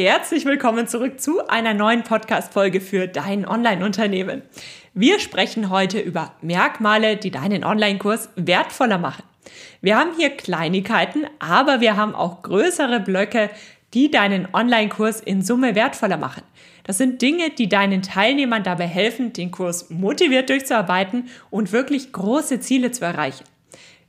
Herzlich willkommen zurück zu einer neuen Podcast-Folge für dein Online-Unternehmen. Wir sprechen heute über Merkmale, die deinen Online-Kurs wertvoller machen. Wir haben hier Kleinigkeiten, aber wir haben auch größere Blöcke, die deinen Online-Kurs in Summe wertvoller machen. Das sind Dinge, die deinen Teilnehmern dabei helfen, den Kurs motiviert durchzuarbeiten und wirklich große Ziele zu erreichen.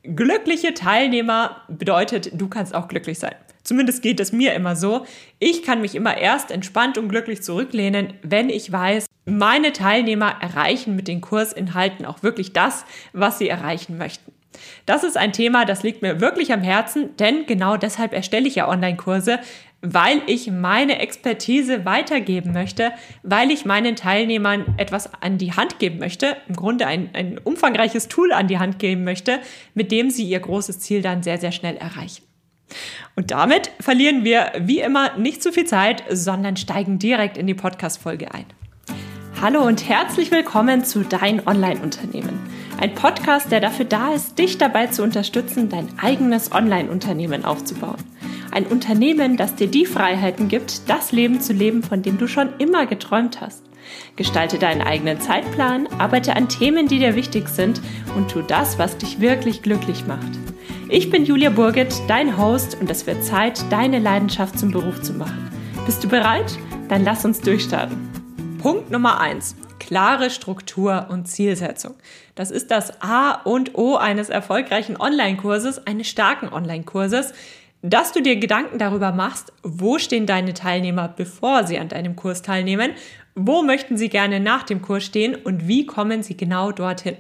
Glückliche Teilnehmer bedeutet, du kannst auch glücklich sein. Zumindest geht es mir immer so. Ich kann mich immer erst entspannt und glücklich zurücklehnen, wenn ich weiß, meine Teilnehmer erreichen mit den Kursinhalten auch wirklich das, was sie erreichen möchten. Das ist ein Thema, das liegt mir wirklich am Herzen, denn genau deshalb erstelle ich ja Online-Kurse, weil ich meine Expertise weitergeben möchte, weil ich meinen Teilnehmern etwas an die Hand geben möchte, im Grunde ein, ein umfangreiches Tool an die Hand geben möchte, mit dem sie ihr großes Ziel dann sehr, sehr schnell erreichen. Und damit verlieren wir wie immer nicht zu viel Zeit, sondern steigen direkt in die Podcast-Folge ein. Hallo und herzlich willkommen zu Dein Online-Unternehmen. Ein Podcast, der dafür da ist, dich dabei zu unterstützen, dein eigenes Online-Unternehmen aufzubauen. Ein Unternehmen, das dir die Freiheiten gibt, das Leben zu leben, von dem du schon immer geträumt hast. Gestalte deinen eigenen Zeitplan, arbeite an Themen, die dir wichtig sind und tu das, was dich wirklich glücklich macht. Ich bin Julia Burget, dein Host und es wird Zeit, deine Leidenschaft zum Beruf zu machen. Bist du bereit? Dann lass uns durchstarten. Punkt Nummer eins: Klare Struktur und Zielsetzung. Das ist das A und O eines erfolgreichen Online-Kurses, eines starken Online-Kurses dass du dir Gedanken darüber machst, wo stehen deine Teilnehmer, bevor sie an deinem Kurs teilnehmen, wo möchten sie gerne nach dem Kurs stehen und wie kommen sie genau dorthin.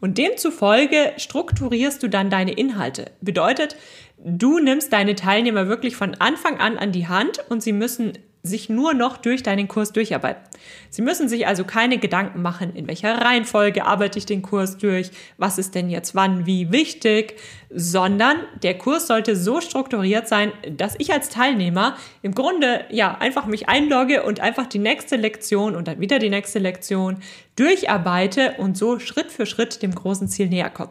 Und demzufolge strukturierst du dann deine Inhalte. Bedeutet, du nimmst deine Teilnehmer wirklich von Anfang an an die Hand und sie müssen sich nur noch durch deinen Kurs durcharbeiten. Sie müssen sich also keine Gedanken machen, in welcher Reihenfolge arbeite ich den Kurs durch, was ist denn jetzt wann wie wichtig, sondern der Kurs sollte so strukturiert sein, dass ich als Teilnehmer im Grunde ja einfach mich einlogge und einfach die nächste Lektion und dann wieder die nächste Lektion durcharbeite und so Schritt für Schritt dem großen Ziel näher komme.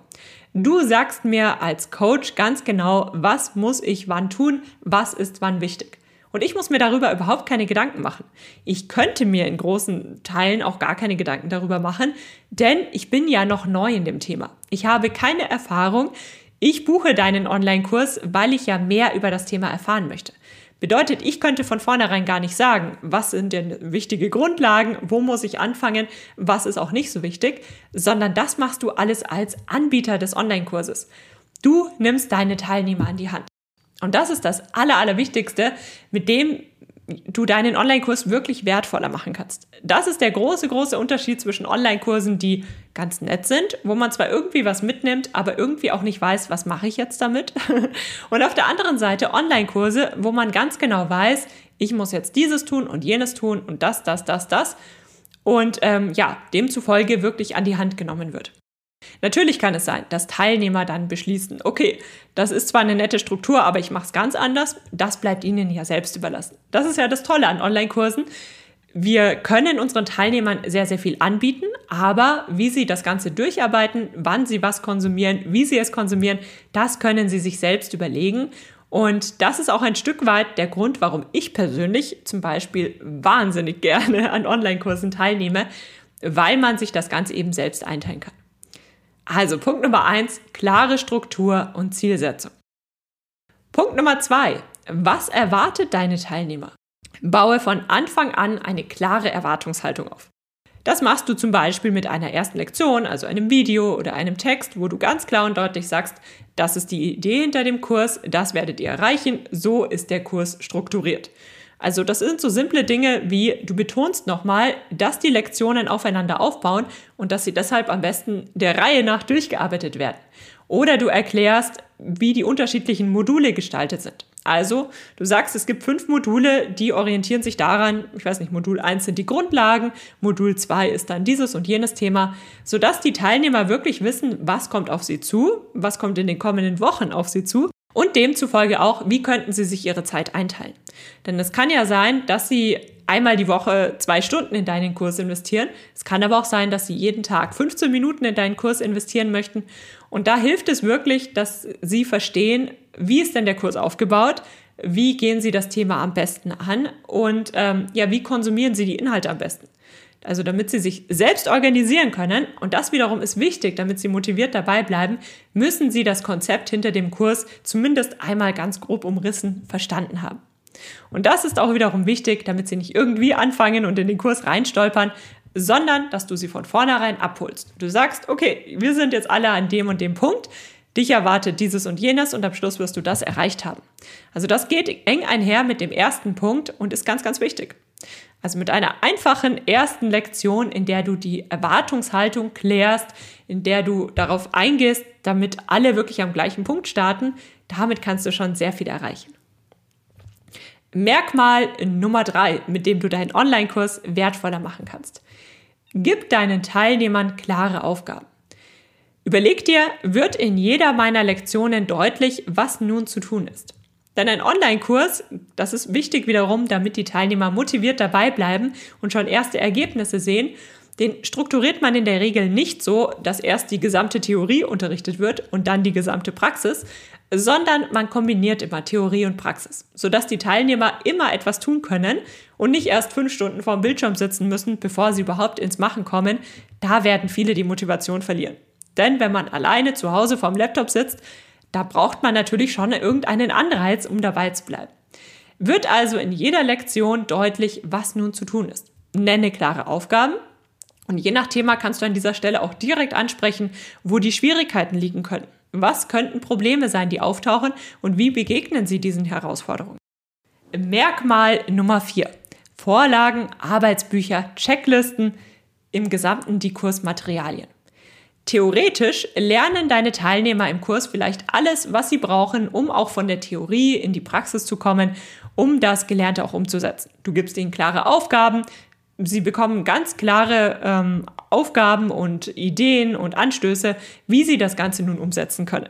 Du sagst mir als Coach ganz genau, was muss ich wann tun, was ist wann wichtig. Und ich muss mir darüber überhaupt keine Gedanken machen. Ich könnte mir in großen Teilen auch gar keine Gedanken darüber machen, denn ich bin ja noch neu in dem Thema. Ich habe keine Erfahrung. Ich buche deinen Online-Kurs, weil ich ja mehr über das Thema erfahren möchte. Bedeutet, ich könnte von vornherein gar nicht sagen, was sind denn wichtige Grundlagen, wo muss ich anfangen, was ist auch nicht so wichtig, sondern das machst du alles als Anbieter des Online-Kurses. Du nimmst deine Teilnehmer an die Hand. Und das ist das Aller, Allerwichtigste, mit dem du deinen Online-Kurs wirklich wertvoller machen kannst. Das ist der große, große Unterschied zwischen Online-Kursen, die ganz nett sind, wo man zwar irgendwie was mitnimmt, aber irgendwie auch nicht weiß, was mache ich jetzt damit. Und auf der anderen Seite Online-Kurse, wo man ganz genau weiß, ich muss jetzt dieses tun und jenes tun und das, das, das, das. Und ähm, ja, demzufolge wirklich an die Hand genommen wird. Natürlich kann es sein, dass Teilnehmer dann beschließen, okay, das ist zwar eine nette Struktur, aber ich mache es ganz anders. Das bleibt ihnen ja selbst überlassen. Das ist ja das Tolle an Online-Kursen. Wir können unseren Teilnehmern sehr, sehr viel anbieten, aber wie sie das Ganze durcharbeiten, wann sie was konsumieren, wie sie es konsumieren, das können sie sich selbst überlegen. Und das ist auch ein Stück weit der Grund, warum ich persönlich zum Beispiel wahnsinnig gerne an Online-Kursen teilnehme, weil man sich das Ganze eben selbst einteilen kann. Also Punkt Nummer eins, klare Struktur und Zielsetzung. Punkt Nummer zwei, was erwartet deine Teilnehmer? Baue von Anfang an eine klare Erwartungshaltung auf. Das machst du zum Beispiel mit einer ersten Lektion, also einem Video oder einem Text, wo du ganz klar und deutlich sagst, das ist die Idee hinter dem Kurs, das werdet ihr erreichen, so ist der Kurs strukturiert. Also das sind so simple Dinge wie du betonst nochmal, dass die Lektionen aufeinander aufbauen und dass sie deshalb am besten der Reihe nach durchgearbeitet werden. Oder du erklärst, wie die unterschiedlichen Module gestaltet sind. Also, du sagst, es gibt fünf Module, die orientieren sich daran, ich weiß nicht, Modul 1 sind die Grundlagen, Modul 2 ist dann dieses und jenes Thema, sodass die Teilnehmer wirklich wissen, was kommt auf sie zu, was kommt in den kommenden Wochen auf sie zu und demzufolge auch, wie könnten Sie sich Ihre Zeit einteilen. Denn es kann ja sein, dass Sie einmal die Woche zwei Stunden in deinen Kurs investieren. Es kann aber auch sein, dass Sie jeden Tag 15 Minuten in deinen Kurs investieren möchten. Und da hilft es wirklich, dass Sie verstehen, wie ist denn der Kurs aufgebaut? wie gehen sie das Thema am besten an und ähm, ja, wie konsumieren sie die Inhalte am besten. Also damit sie sich selbst organisieren können, und das wiederum ist wichtig, damit sie motiviert dabei bleiben, müssen sie das Konzept hinter dem Kurs zumindest einmal ganz grob umrissen verstanden haben. Und das ist auch wiederum wichtig, damit sie nicht irgendwie anfangen und in den Kurs reinstolpern, sondern dass du sie von vornherein abholst. Du sagst, okay, wir sind jetzt alle an dem und dem Punkt, dich erwartet dieses und jenes und am Schluss wirst du das erreicht haben. Also das geht eng einher mit dem ersten Punkt und ist ganz, ganz wichtig. Also mit einer einfachen ersten Lektion, in der du die Erwartungshaltung klärst, in der du darauf eingehst, damit alle wirklich am gleichen Punkt starten, damit kannst du schon sehr viel erreichen. Merkmal Nummer drei, mit dem du deinen Online-Kurs wertvoller machen kannst. Gib deinen Teilnehmern klare Aufgaben. Überleg dir, wird in jeder meiner Lektionen deutlich, was nun zu tun ist. Denn ein Online-Kurs, das ist wichtig wiederum, damit die Teilnehmer motiviert dabei bleiben und schon erste Ergebnisse sehen, den strukturiert man in der Regel nicht so, dass erst die gesamte Theorie unterrichtet wird und dann die gesamte Praxis, sondern man kombiniert immer Theorie und Praxis, sodass die Teilnehmer immer etwas tun können und nicht erst fünf Stunden vorm Bildschirm sitzen müssen, bevor sie überhaupt ins Machen kommen. Da werden viele die Motivation verlieren. Denn wenn man alleine zu Hause vorm Laptop sitzt, da braucht man natürlich schon irgendeinen Anreiz, um dabei zu bleiben. Wird also in jeder Lektion deutlich, was nun zu tun ist. Nenne klare Aufgaben und je nach Thema kannst du an dieser Stelle auch direkt ansprechen, wo die Schwierigkeiten liegen können. Was könnten Probleme sein, die auftauchen und wie begegnen sie diesen Herausforderungen? Merkmal Nummer 4. Vorlagen, Arbeitsbücher, Checklisten, im gesamten die Kursmaterialien. Theoretisch lernen deine Teilnehmer im Kurs vielleicht alles, was sie brauchen, um auch von der Theorie in die Praxis zu kommen, um das Gelernte auch umzusetzen. Du gibst ihnen klare Aufgaben, sie bekommen ganz klare ähm, Aufgaben und Ideen und Anstöße, wie sie das Ganze nun umsetzen können.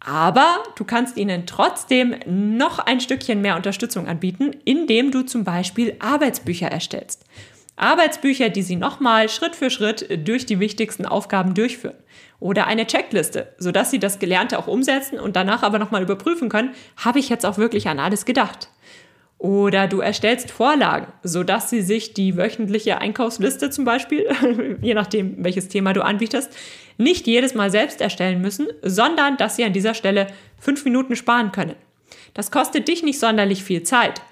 Aber du kannst ihnen trotzdem noch ein Stückchen mehr Unterstützung anbieten, indem du zum Beispiel Arbeitsbücher erstellst. Arbeitsbücher, die Sie nochmal Schritt für Schritt durch die wichtigsten Aufgaben durchführen. Oder eine Checkliste, sodass Sie das Gelernte auch umsetzen und danach aber nochmal überprüfen können, habe ich jetzt auch wirklich an alles gedacht. Oder du erstellst Vorlagen, sodass Sie sich die wöchentliche Einkaufsliste zum Beispiel, je nachdem welches Thema du anbietest, nicht jedes Mal selbst erstellen müssen, sondern dass Sie an dieser Stelle fünf Minuten sparen können. Das kostet dich nicht sonderlich viel Zeit.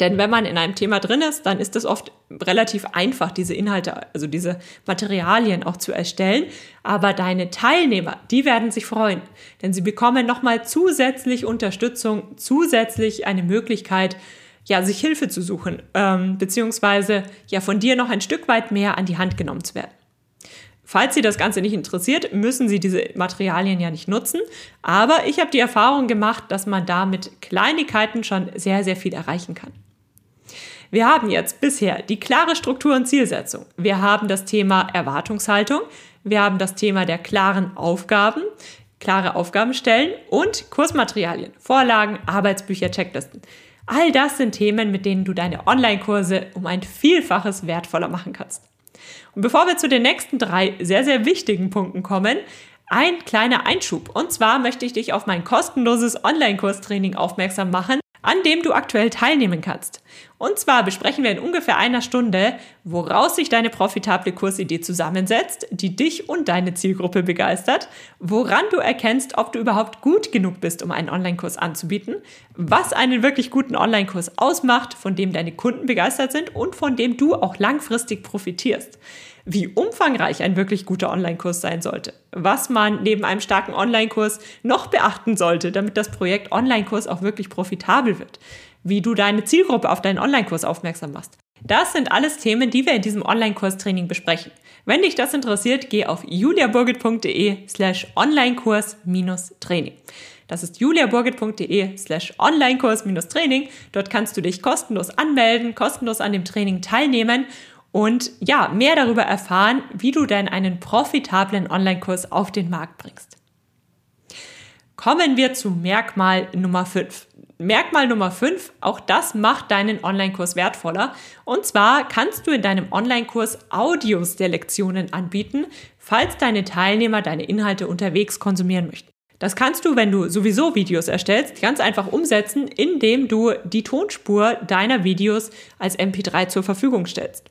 Denn wenn man in einem Thema drin ist, dann ist es oft relativ einfach, diese Inhalte, also diese Materialien auch zu erstellen. Aber deine Teilnehmer, die werden sich freuen, denn sie bekommen nochmal zusätzlich Unterstützung, zusätzlich eine Möglichkeit, ja, sich Hilfe zu suchen, ähm, beziehungsweise ja von dir noch ein Stück weit mehr an die Hand genommen zu werden. Falls Sie das Ganze nicht interessiert, müssen Sie diese Materialien ja nicht nutzen. Aber ich habe die Erfahrung gemacht, dass man da mit Kleinigkeiten schon sehr, sehr viel erreichen kann. Wir haben jetzt bisher die klare Struktur und Zielsetzung. Wir haben das Thema Erwartungshaltung. Wir haben das Thema der klaren Aufgaben, klare Aufgaben stellen und Kursmaterialien, Vorlagen, Arbeitsbücher, Checklisten. All das sind Themen, mit denen du deine Online-Kurse um ein Vielfaches wertvoller machen kannst. Und bevor wir zu den nächsten drei sehr, sehr wichtigen Punkten kommen, ein kleiner Einschub. Und zwar möchte ich dich auf mein kostenloses Online-Kurstraining aufmerksam machen, an dem du aktuell teilnehmen kannst. Und zwar besprechen wir in ungefähr einer Stunde, woraus sich deine profitable Kursidee zusammensetzt, die dich und deine Zielgruppe begeistert, woran du erkennst, ob du überhaupt gut genug bist, um einen Online-Kurs anzubieten, was einen wirklich guten Online-Kurs ausmacht, von dem deine Kunden begeistert sind und von dem du auch langfristig profitierst wie umfangreich ein wirklich guter Online-Kurs sein sollte, was man neben einem starken Online-Kurs noch beachten sollte, damit das Projekt Online-Kurs auch wirklich profitabel wird, wie du deine Zielgruppe auf deinen Online-Kurs aufmerksam machst. Das sind alles Themen, die wir in diesem Online-Kurs-Training besprechen. Wenn dich das interessiert, geh auf juliaburgit.de slash Onlinekurs-Training. Das ist juliaburgit.de slash Onlinekurs-Training. Dort kannst du dich kostenlos anmelden, kostenlos an dem Training teilnehmen und ja, mehr darüber erfahren, wie du denn einen profitablen Online-Kurs auf den Markt bringst. Kommen wir zu Merkmal Nummer 5. Merkmal Nummer 5, auch das macht deinen Online-Kurs wertvoller. Und zwar kannst du in deinem Online-Kurs Audios der Lektionen anbieten, falls deine Teilnehmer deine Inhalte unterwegs konsumieren möchten. Das kannst du, wenn du sowieso Videos erstellst, ganz einfach umsetzen, indem du die Tonspur deiner Videos als MP3 zur Verfügung stellst.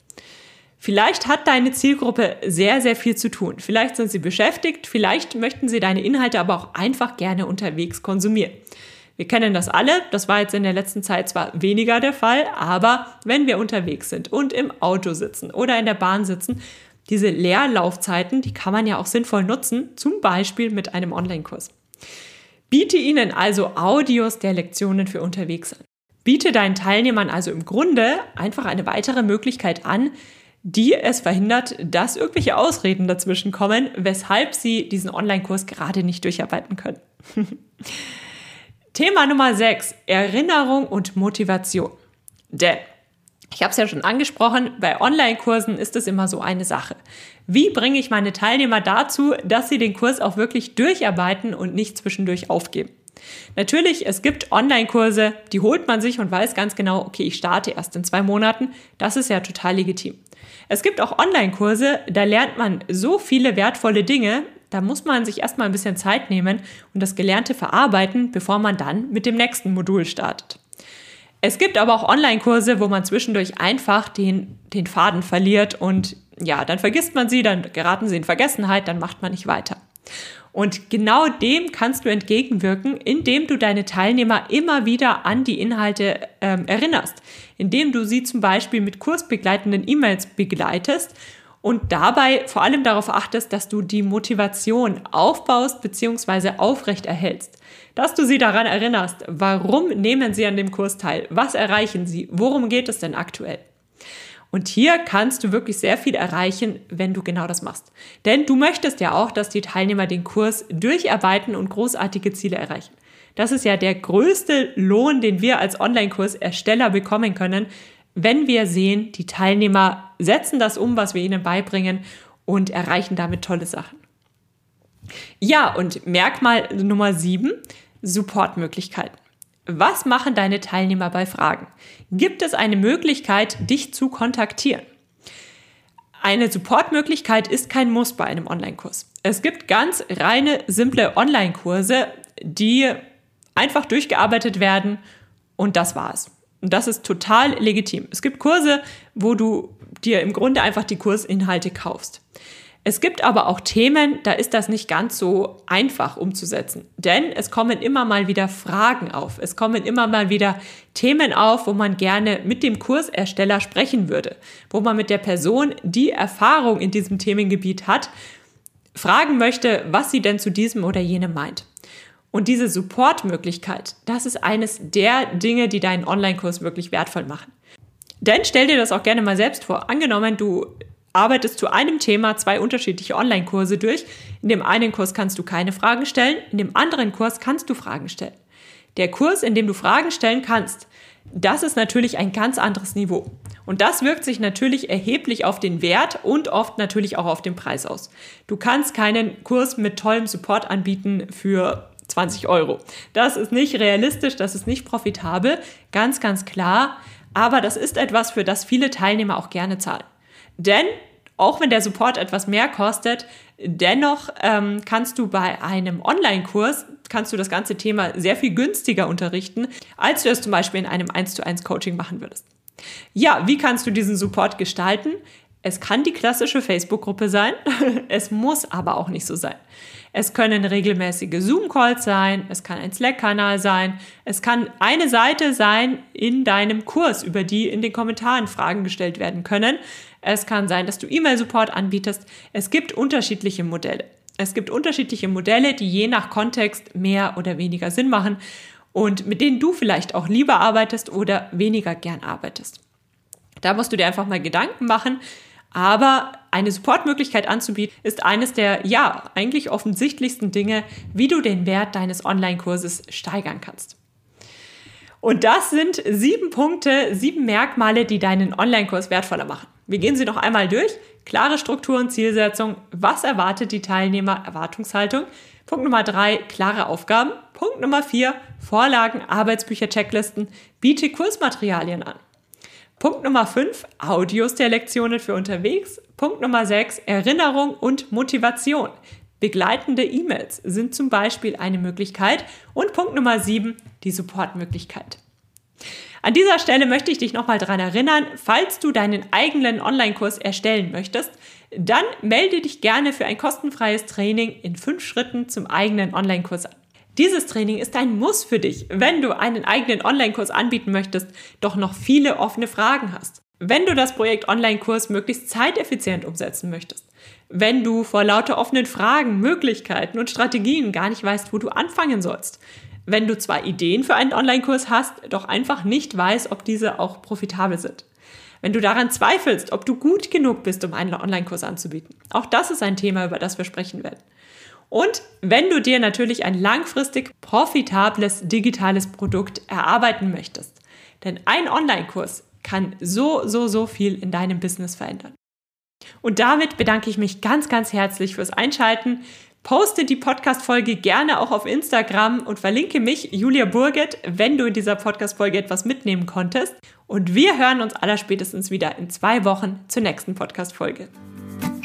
Vielleicht hat deine Zielgruppe sehr, sehr viel zu tun. Vielleicht sind sie beschäftigt, vielleicht möchten sie deine Inhalte aber auch einfach gerne unterwegs konsumieren. Wir kennen das alle, das war jetzt in der letzten Zeit zwar weniger der Fall, aber wenn wir unterwegs sind und im Auto sitzen oder in der Bahn sitzen, diese Leerlaufzeiten, die kann man ja auch sinnvoll nutzen, zum Beispiel mit einem Online-Kurs. Biete ihnen also Audios der Lektionen für unterwegs an. Biete deinen Teilnehmern also im Grunde einfach eine weitere Möglichkeit an, die es verhindert, dass irgendwelche Ausreden dazwischen kommen, weshalb sie diesen Online-Kurs gerade nicht durcharbeiten können. Thema Nummer 6, Erinnerung und Motivation. Denn, ich habe es ja schon angesprochen, bei Online-Kursen ist es immer so eine Sache. Wie bringe ich meine Teilnehmer dazu, dass sie den Kurs auch wirklich durcharbeiten und nicht zwischendurch aufgeben? Natürlich, es gibt Online-Kurse, die holt man sich und weiß ganz genau, okay, ich starte erst in zwei Monaten. Das ist ja total legitim. Es gibt auch Online-Kurse, da lernt man so viele wertvolle Dinge, da muss man sich erstmal ein bisschen Zeit nehmen und das Gelernte verarbeiten, bevor man dann mit dem nächsten Modul startet. Es gibt aber auch Online-Kurse, wo man zwischendurch einfach den, den Faden verliert und ja, dann vergisst man sie, dann geraten sie in Vergessenheit, dann macht man nicht weiter. Und genau dem kannst du entgegenwirken, indem du deine Teilnehmer immer wieder an die Inhalte ähm, erinnerst, indem du sie zum Beispiel mit kursbegleitenden E-Mails begleitest und dabei vor allem darauf achtest, dass du die Motivation aufbaust bzw. aufrechterhältst. Dass du sie daran erinnerst, warum nehmen sie an dem Kurs teil, was erreichen sie, worum geht es denn aktuell. Und hier kannst du wirklich sehr viel erreichen, wenn du genau das machst. Denn du möchtest ja auch, dass die Teilnehmer den Kurs durcharbeiten und großartige Ziele erreichen. Das ist ja der größte Lohn, den wir als Online-Kursersteller bekommen können, wenn wir sehen, die Teilnehmer setzen das um, was wir ihnen beibringen und erreichen damit tolle Sachen. Ja, und Merkmal Nummer sieben, Supportmöglichkeiten. Was machen deine Teilnehmer bei Fragen? Gibt es eine Möglichkeit, dich zu kontaktieren? Eine Supportmöglichkeit ist kein Muss bei einem Online-Kurs. Es gibt ganz reine, simple Online-Kurse, die einfach durchgearbeitet werden und das war's. Und das ist total legitim. Es gibt Kurse, wo du dir im Grunde einfach die Kursinhalte kaufst. Es gibt aber auch Themen, da ist das nicht ganz so einfach umzusetzen. Denn es kommen immer mal wieder Fragen auf. Es kommen immer mal wieder Themen auf, wo man gerne mit dem Kursersteller sprechen würde. Wo man mit der Person, die Erfahrung in diesem Themengebiet hat, fragen möchte, was sie denn zu diesem oder jenem meint. Und diese Supportmöglichkeit, das ist eines der Dinge, die deinen Online-Kurs wirklich wertvoll machen. Denn stell dir das auch gerne mal selbst vor. Angenommen, du arbeitest zu einem Thema zwei unterschiedliche Online-Kurse durch. In dem einen Kurs kannst du keine Fragen stellen, in dem anderen Kurs kannst du Fragen stellen. Der Kurs, in dem du Fragen stellen kannst, das ist natürlich ein ganz anderes Niveau. Und das wirkt sich natürlich erheblich auf den Wert und oft natürlich auch auf den Preis aus. Du kannst keinen Kurs mit tollem Support anbieten für 20 Euro. Das ist nicht realistisch, das ist nicht profitabel, ganz, ganz klar. Aber das ist etwas, für das viele Teilnehmer auch gerne zahlen. Denn auch wenn der Support etwas mehr kostet, dennoch ähm, kannst du bei einem Online-Kurs kannst du das ganze Thema sehr viel günstiger unterrichten, als du es zum Beispiel in einem 1 zu 1 Coaching machen würdest. Ja, wie kannst du diesen Support gestalten? Es kann die klassische Facebook-Gruppe sein, es muss aber auch nicht so sein. Es können regelmäßige Zoom-Calls sein, es kann ein Slack-Kanal sein, es kann eine Seite sein in deinem Kurs, über die in den Kommentaren Fragen gestellt werden können. Es kann sein, dass du E-Mail-Support anbietest. Es gibt unterschiedliche Modelle. Es gibt unterschiedliche Modelle, die je nach Kontext mehr oder weniger Sinn machen und mit denen du vielleicht auch lieber arbeitest oder weniger gern arbeitest. Da musst du dir einfach mal Gedanken machen. Aber eine Supportmöglichkeit anzubieten, ist eines der, ja, eigentlich offensichtlichsten Dinge, wie du den Wert deines Online-Kurses steigern kannst. Und das sind sieben Punkte, sieben Merkmale, die deinen Online-Kurs wertvoller machen. Wir gehen sie noch einmal durch. Klare Struktur und Zielsetzung. Was erwartet die Teilnehmer? Erwartungshaltung. Punkt Nummer drei, klare Aufgaben. Punkt Nummer vier, Vorlagen, Arbeitsbücher, Checklisten. Biete Kursmaterialien an. Punkt Nummer fünf, Audios der Lektionen für unterwegs. Punkt Nummer sechs, Erinnerung und Motivation. Begleitende E-Mails sind zum Beispiel eine Möglichkeit. Und Punkt Nummer sieben, die Supportmöglichkeit. An dieser Stelle möchte ich dich nochmal daran erinnern, falls du deinen eigenen Online-Kurs erstellen möchtest, dann melde dich gerne für ein kostenfreies Training in fünf Schritten zum eigenen Online-Kurs an. Dieses Training ist ein Muss für dich, wenn du einen eigenen Online-Kurs anbieten möchtest, doch noch viele offene Fragen hast. Wenn du das Projekt Online-Kurs möglichst zeiteffizient umsetzen möchtest, wenn du vor lauter offenen Fragen, Möglichkeiten und Strategien gar nicht weißt, wo du anfangen sollst, wenn du zwar Ideen für einen Online-Kurs hast, doch einfach nicht weißt, ob diese auch profitabel sind. Wenn du daran zweifelst, ob du gut genug bist, um einen Online-Kurs anzubieten. Auch das ist ein Thema, über das wir sprechen werden. Und wenn du dir natürlich ein langfristig profitables digitales Produkt erarbeiten möchtest. Denn ein Online-Kurs kann so, so, so viel in deinem Business verändern. Und damit bedanke ich mich ganz, ganz herzlich fürs Einschalten. Poste die Podcast-Folge gerne auch auf Instagram und verlinke mich, Julia Burget, wenn du in dieser Podcast-Folge etwas mitnehmen konntest. Und wir hören uns allerspätestens wieder in zwei Wochen zur nächsten Podcast-Folge.